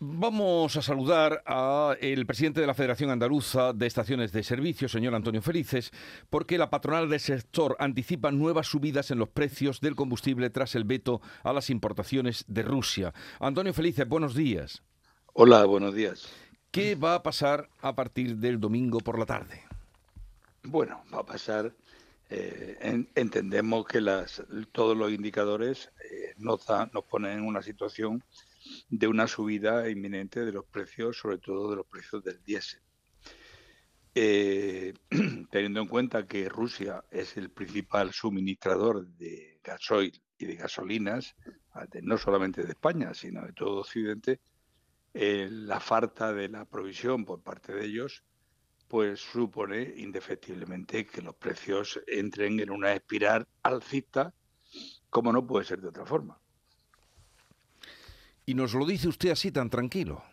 Vamos a saludar al presidente de la Federación Andaluza de Estaciones de Servicio, señor Antonio Felices, porque la patronal del sector anticipa nuevas subidas en los precios del combustible tras el veto a las importaciones de Rusia. Antonio Felices, buenos días. Hola, buenos días. ¿Qué va a pasar a partir del domingo por la tarde? Bueno, va a pasar. Eh, entendemos que las, todos los indicadores eh, nos, nos ponen en una situación de una subida inminente de los precios, sobre todo de los precios del diésel. Eh, teniendo en cuenta que Rusia es el principal suministrador de gasoil y de gasolinas, no solamente de España, sino de todo Occidente, eh, la falta de la provisión por parte de ellos, pues supone indefectiblemente que los precios entren en una espiral alcista, como no puede ser de otra forma. Y nos lo dice usted así tan tranquilo.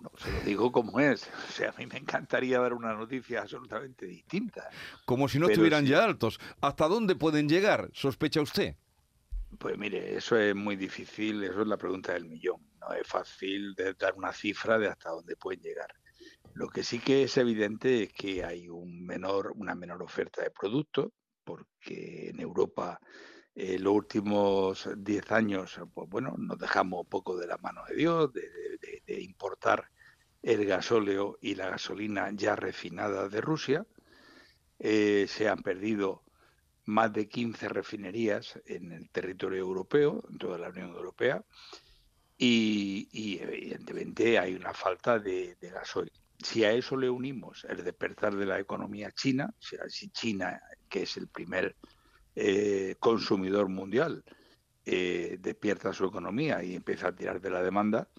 No, se lo digo como es. O sea, a mí me encantaría dar una noticia absolutamente distinta. Como si no estuvieran ya altos. ¿Hasta dónde pueden llegar? ¿Sospecha usted? Pues mire, eso es muy difícil, eso es la pregunta del millón. No es fácil dar una cifra de hasta dónde pueden llegar. Lo que sí que es evidente es que hay un menor, una menor oferta de productos, porque en Europa eh, los últimos 10 años, pues bueno, nos dejamos un poco de la mano de Dios, de, importar el gasóleo y la gasolina ya refinada de Rusia. Eh, se han perdido más de 15 refinerías en el territorio europeo, en toda la Unión Europea, y, evidentemente hay una falta de, de gasoil. Si a eso le unimos el despertar de la economía china, si China, que es el primer eh, consumidor mundial eh, despierta su economía y empieza a tirar de la demanda,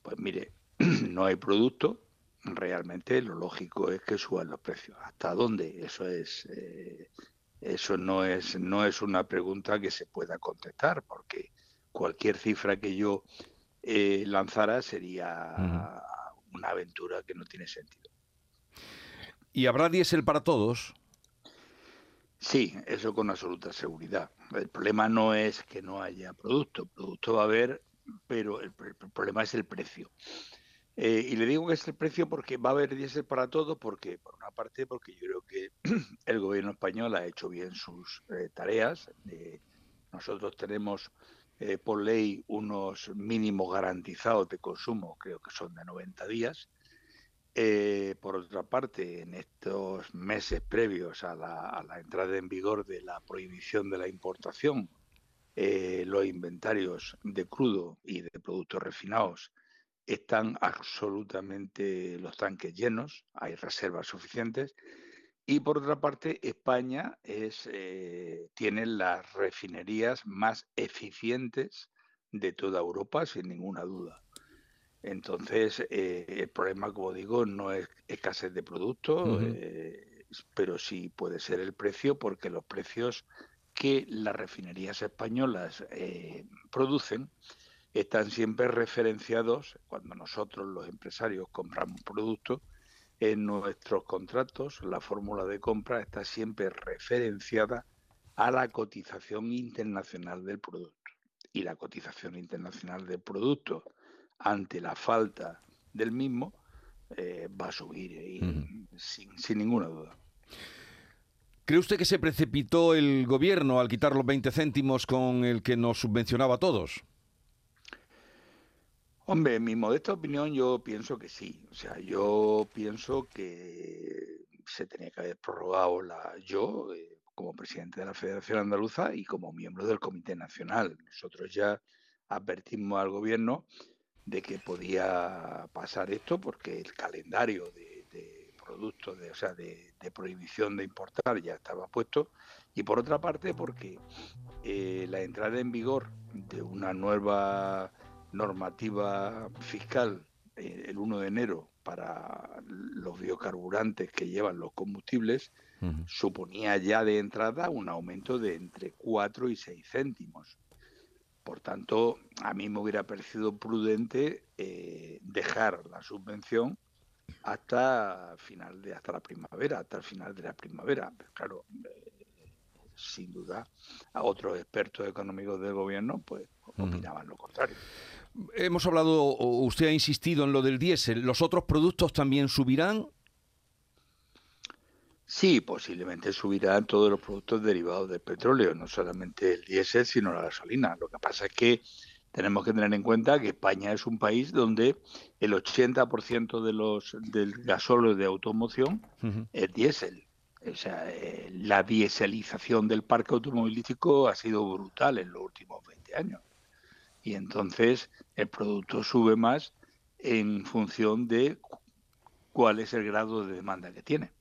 pues mire, no hay producto, realmente lo lógico es que suban los precios. ¿Hasta dónde? Eso es eh, eso no es no es una pregunta que se pueda contestar porque cualquier cifra que yo lanzara sería una aventura que no tiene sentido. ¿Y habrá diésel para todos? Sí, eso con absoluta seguridad. El problema no es que no haya producto, producto va a haber, pero el, problema es el precio. Eh, y le digo que es el precio porque va a haber diésel para todo, porque por una parte, porque yo creo que el gobierno español ha hecho bien sus eh, tareas. nosotros tenemos eh, por ley unos mínimos garantizados de consumo, creo que son de 90 días. Eh, por otra parte, en estos meses previos a la, entrada en vigor de la prohibición de la importación, eh, los inventarios de crudo y de productos refinados están absolutamente los tanques llenos, hay reservas suficientes. Y por otra parte, España es, eh, tiene las refinerías más eficientes de toda Europa, sin ninguna duda. Entonces, eh, el problema, como digo, no es escasez de productos, eh, pero sí puede ser el precio, porque los precios que las refinerías españolas eh, producen están siempre referenciados cuando nosotros los empresarios compramos productos en nuestros contratos la fórmula de compra está siempre referenciada a la cotización internacional del producto. Y la cotización internacional del producto ante la falta del mismo, eh, va a subir eh, sin, sin, ninguna duda. ¿Cree usted que se precipitó el gobierno al quitar los 20 céntimos con el que nos subvencionaba a todos? Hombre, en mi modesta opinión yo pienso que sí. O sea, yo pienso que se tenía que haber prorrogado la yo eh, como presidente de la Federación Andaluza y como miembro del Comité Nacional. Nosotros ya advertimos al gobierno de que podía pasar esto porque el calendario de, productos, de, o sea, de, prohibición de importar ya estaba puesto. Y por otra parte porque eh, la entrada en vigor de una nueva normativa fiscal eh, el 1 de enero para los biocarburantes que llevan los combustibles suponía ya de entrada un aumento de entre 4 y 6 céntimos por tanto, a mí me hubiera parecido prudente eh, dejar la subvención hasta final de hasta la primavera, hasta el final de la primavera. claro, eh, sin duda, a otros expertos económicos del gobierno pues opinaban lo contrario. hemos hablado, usted ha insistido en lo del diésel. ¿Los otros productos también subirán? Sí, posiblemente subirán todos los productos derivados del petróleo, no solamente el diésel, sino la gasolina. Lo que pasa es que tenemos que tener en cuenta que España es un país donde el 80% de los del gasóleo de automoción es diésel. O sea, eh, la diéselización del parque automovilístico ha sido brutal en los últimos 20 años. Y entonces el producto sube más en función de cuál es el grado de demanda que tiene.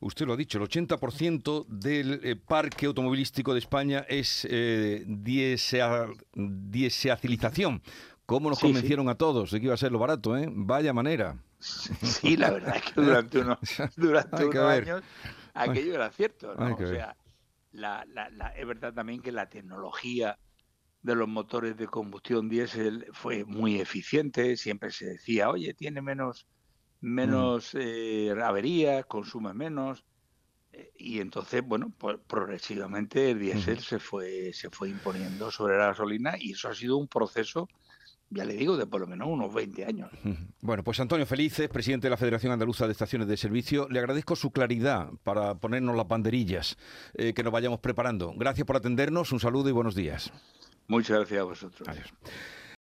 Usted lo ha dicho, el 80% del eh, parque automovilístico de España es eh, dieseacilización. ¿Cómo nos convencieron a todos de que iba a ser lo barato? Eh? Vaya manera. Sí, la verdad es que durante unos, durante años aquello era cierto. ¿no? O sea, la, la, es verdad también que la tecnología de los motores de combustión diésel fue muy eficiente. Siempre se decía, oye, tiene menos, menos eh, averías, consume menos. Eh, y entonces, bueno, pues progresivamente el diésel se fue se fue imponiendo sobre la gasolina y eso ha sido un proceso ya le digo, de por lo menos unos 20 años. Bueno, pues Antonio Felices, presidente de la Federación Andaluza de Estaciones de Servicio, le agradezco su claridad para ponernos las banderillas eh, que nos vayamos preparando. Gracias por atendernos, un saludo y buenos días. Muchas gracias a vosotros. Adiós.